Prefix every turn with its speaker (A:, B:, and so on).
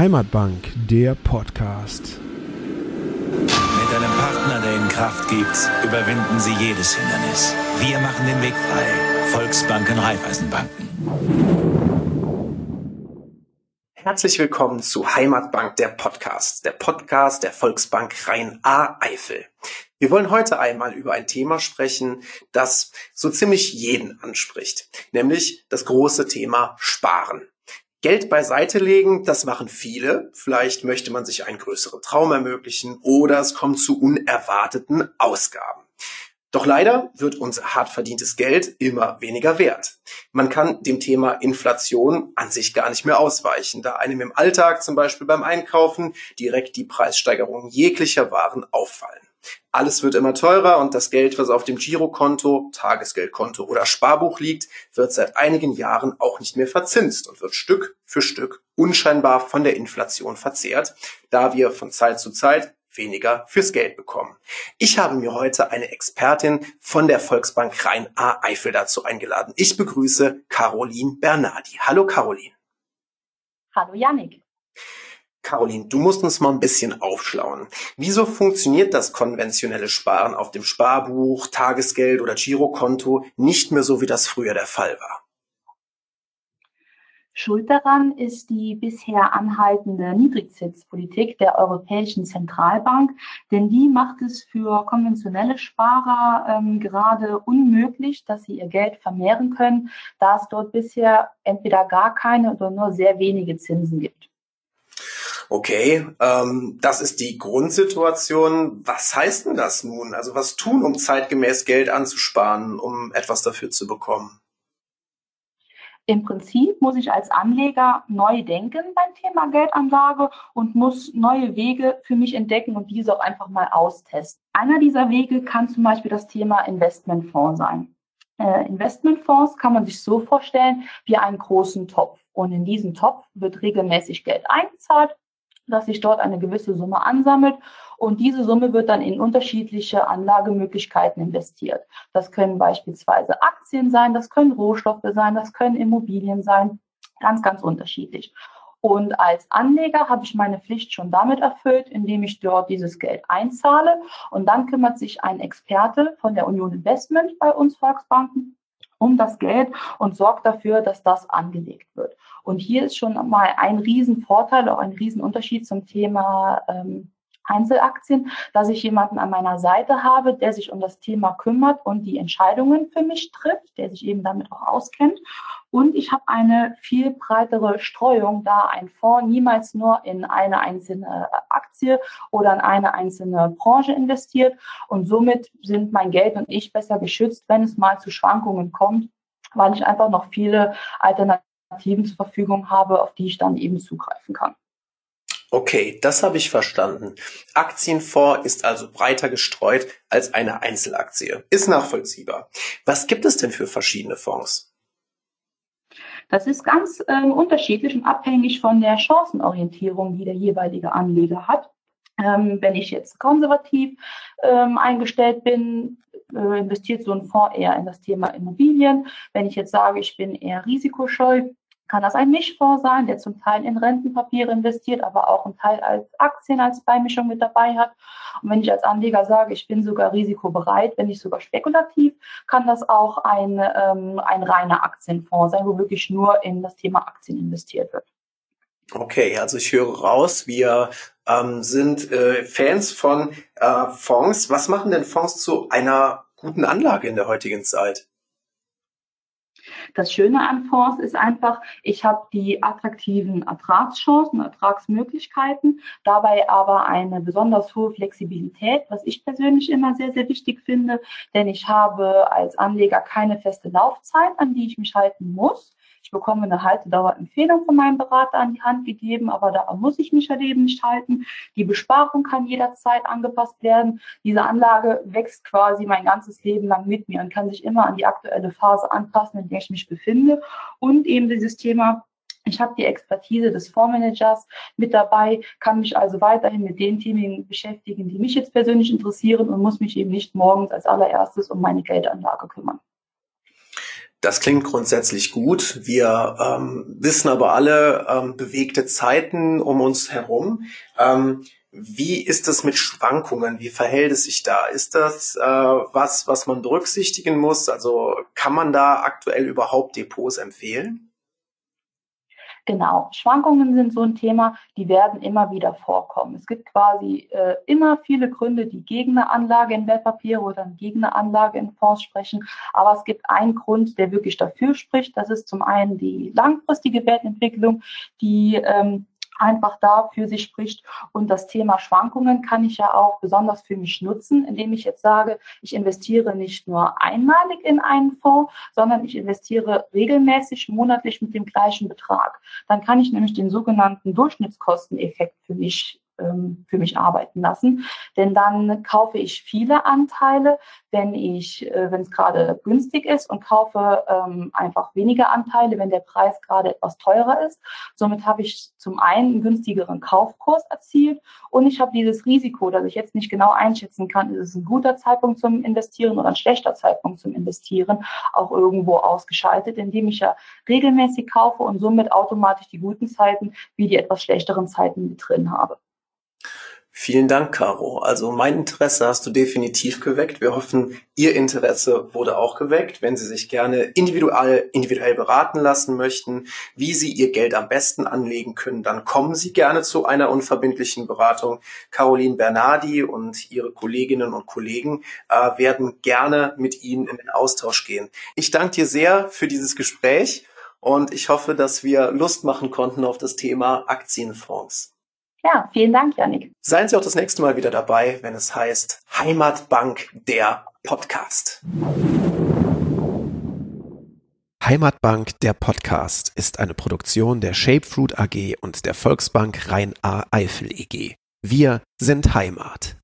A: Heimatbank, der Podcast.
B: Mit einem Partner, der Ihnen Kraft gibt, überwinden Sie jedes Hindernis. Wir machen den Weg frei. Volksbanken, Raiffeisenbanken.
C: Herzlich willkommen zu Heimatbank, der Podcast. Der Podcast der Volksbank Rhein-A-Eifel. Wir wollen heute einmal über ein Thema sprechen, das so ziemlich jeden anspricht, nämlich das große Thema Sparen. Geld beiseite legen, das machen viele. Vielleicht möchte man sich einen größeren Traum ermöglichen oder es kommt zu unerwarteten Ausgaben. Doch leider wird unser hart verdientes Geld immer weniger wert. Man kann dem Thema Inflation an sich gar nicht mehr ausweichen, da einem im Alltag zum Beispiel beim Einkaufen direkt die Preissteigerungen jeglicher Waren auffallen. Alles wird immer teurer und das Geld, was auf dem Girokonto, Tagesgeldkonto oder Sparbuch liegt, wird seit einigen Jahren auch nicht mehr verzinst und wird Stück für Stück unscheinbar von der Inflation verzehrt, da wir von Zeit zu Zeit weniger fürs Geld bekommen. Ich habe mir heute eine Expertin von der Volksbank Rhein-A-Eifel dazu eingeladen. Ich begrüße Caroline Bernardi. Hallo Caroline.
D: Hallo Yannick.
C: Caroline, du musst uns mal ein bisschen aufschlauen. Wieso funktioniert das konventionelle Sparen auf dem Sparbuch, Tagesgeld oder Girokonto nicht mehr so, wie das früher der Fall war?
D: Schuld daran ist die bisher anhaltende Niedrigzinspolitik der Europäischen Zentralbank, denn die macht es für konventionelle Sparer ähm, gerade unmöglich, dass sie ihr Geld vermehren können, da es dort bisher entweder gar keine oder nur sehr wenige Zinsen gibt.
C: Okay, ähm, das ist die Grundsituation. Was heißt denn das nun? Also was tun, um zeitgemäß Geld anzusparen, um etwas dafür zu bekommen?
D: Im Prinzip muss ich als Anleger neu denken beim Thema Geldanlage und muss neue Wege für mich entdecken und diese auch einfach mal austesten. Einer dieser Wege kann zum Beispiel das Thema Investmentfonds sein. Äh, Investmentfonds kann man sich so vorstellen wie einen großen Topf. Und in diesen Topf wird regelmäßig Geld eingezahlt dass sich dort eine gewisse Summe ansammelt und diese Summe wird dann in unterschiedliche Anlagemöglichkeiten investiert. Das können beispielsweise Aktien sein, das können Rohstoffe sein, das können Immobilien sein, ganz, ganz unterschiedlich. Und als Anleger habe ich meine Pflicht schon damit erfüllt, indem ich dort dieses Geld einzahle. Und dann kümmert sich ein Experte von der Union Investment bei uns Volksbanken um das Geld und sorgt dafür, dass das angelegt wird. Und hier ist schon mal ein Riesenvorteil, auch ein Riesenunterschied zum Thema ähm, Einzelaktien, dass ich jemanden an meiner Seite habe, der sich um das Thema kümmert und die Entscheidungen für mich trifft, der sich eben damit auch auskennt. Und ich habe eine viel breitere Streuung, da ein Fonds niemals nur in eine einzelne Aktie oder in eine einzelne Branche investiert. Und somit sind mein Geld und ich besser geschützt, wenn es mal zu Schwankungen kommt, weil ich einfach noch viele Alternativen zur Verfügung habe, auf die ich dann eben zugreifen kann.
C: Okay, das habe ich verstanden. Aktienfonds ist also breiter gestreut als eine Einzelaktie. Ist nachvollziehbar. Was gibt es denn für verschiedene Fonds?
D: Das ist ganz ähm, unterschiedlich und abhängig von der Chancenorientierung, die der jeweilige Anleger hat. Ähm, wenn ich jetzt konservativ ähm, eingestellt bin, äh, investiert so ein Fonds eher in das Thema Immobilien. Wenn ich jetzt sage, ich bin eher risikoscheu, kann das ein Mischfonds sein, der zum Teil in Rentenpapiere investiert, aber auch einen Teil als Aktien als Beimischung mit dabei hat. Und wenn ich als Anleger sage, ich bin sogar risikobereit, wenn nicht sogar spekulativ, kann das auch ein, ähm, ein reiner Aktienfonds sein, wo wirklich nur in das Thema Aktien investiert wird.
C: Okay, also ich höre raus, wir ähm, sind äh, Fans von äh, Fonds. Was machen denn Fonds zu einer guten Anlage in der heutigen Zeit?
D: Das Schöne an Fonds ist einfach, ich habe die attraktiven Ertragschancen, Ertragsmöglichkeiten, dabei aber eine besonders hohe Flexibilität, was ich persönlich immer sehr, sehr wichtig finde, denn ich habe als Anleger keine feste Laufzeit, an die ich mich halten muss. Ich bekomme eine Haltedauerempfehlung von meinem Berater an die Hand gegeben, aber da muss ich mich halt eben nicht halten. Die Besparung kann jederzeit angepasst werden. Diese Anlage wächst quasi mein ganzes Leben lang mit mir und kann sich immer an die aktuelle Phase anpassen, in der ich mich befinde. Und eben dieses Thema ich habe die Expertise des Fondsmanagers mit dabei, kann mich also weiterhin mit den Themen beschäftigen, die mich jetzt persönlich interessieren und muss mich eben nicht morgens als allererstes um meine Geldanlage kümmern.
C: Das klingt grundsätzlich gut. Wir ähm, wissen aber alle ähm, bewegte Zeiten um uns herum. Ähm, wie ist es mit Schwankungen? Wie verhält es sich da? Ist das äh, was, was man berücksichtigen muss? Also kann man da aktuell überhaupt Depots empfehlen?
D: Genau, Schwankungen sind so ein Thema, die werden immer wieder vorkommen. Es gibt quasi äh, immer viele Gründe, die gegen eine Anlage in Wertpapiere oder gegen eine Anlage in Fonds sprechen. Aber es gibt einen Grund, der wirklich dafür spricht. Das ist zum einen die langfristige Wertentwicklung, die ähm, einfach da für sich spricht. Und das Thema Schwankungen kann ich ja auch besonders für mich nutzen, indem ich jetzt sage, ich investiere nicht nur einmalig in einen Fonds, sondern ich investiere regelmäßig monatlich mit dem gleichen Betrag. Dann kann ich nämlich den sogenannten Durchschnittskosteneffekt für mich ähm, für mich arbeiten lassen. Denn dann kaufe ich viele Anteile, wenn ich, äh, wenn es gerade günstig ist und kaufe ähm, einfach weniger Anteile, wenn der Preis gerade etwas teurer ist. Somit habe ich zum einen einen günstigeren Kaufkurs erzielt und ich habe dieses Risiko, dass ich jetzt nicht genau einschätzen kann, ist es ein guter Zeitpunkt zum Investieren oder ein schlechter Zeitpunkt zum Investieren, auch irgendwo ausgeschaltet, indem ich ja regelmäßig kaufe und somit automatisch die guten Zeiten wie die etwas schlechteren Zeiten mit drin habe.
C: Vielen Dank, Caro. Also mein Interesse hast du definitiv geweckt. Wir hoffen, Ihr Interesse wurde auch geweckt. Wenn Sie sich gerne individuell, individuell beraten lassen möchten, wie Sie Ihr Geld am besten anlegen können, dann kommen Sie gerne zu einer unverbindlichen Beratung. Caroline Bernardi und Ihre Kolleginnen und Kollegen äh, werden gerne mit Ihnen in den Austausch gehen. Ich danke dir sehr für dieses Gespräch und ich hoffe, dass wir Lust machen konnten auf das Thema Aktienfonds.
D: Ja, vielen Dank, Janik.
C: Seien Sie auch das nächste Mal wieder dabei, wenn es heißt Heimatbank der Podcast.
A: Heimatbank der Podcast ist eine Produktion der Shapefruit AG und der Volksbank Rhein-A-Eifel EG. Wir sind Heimat.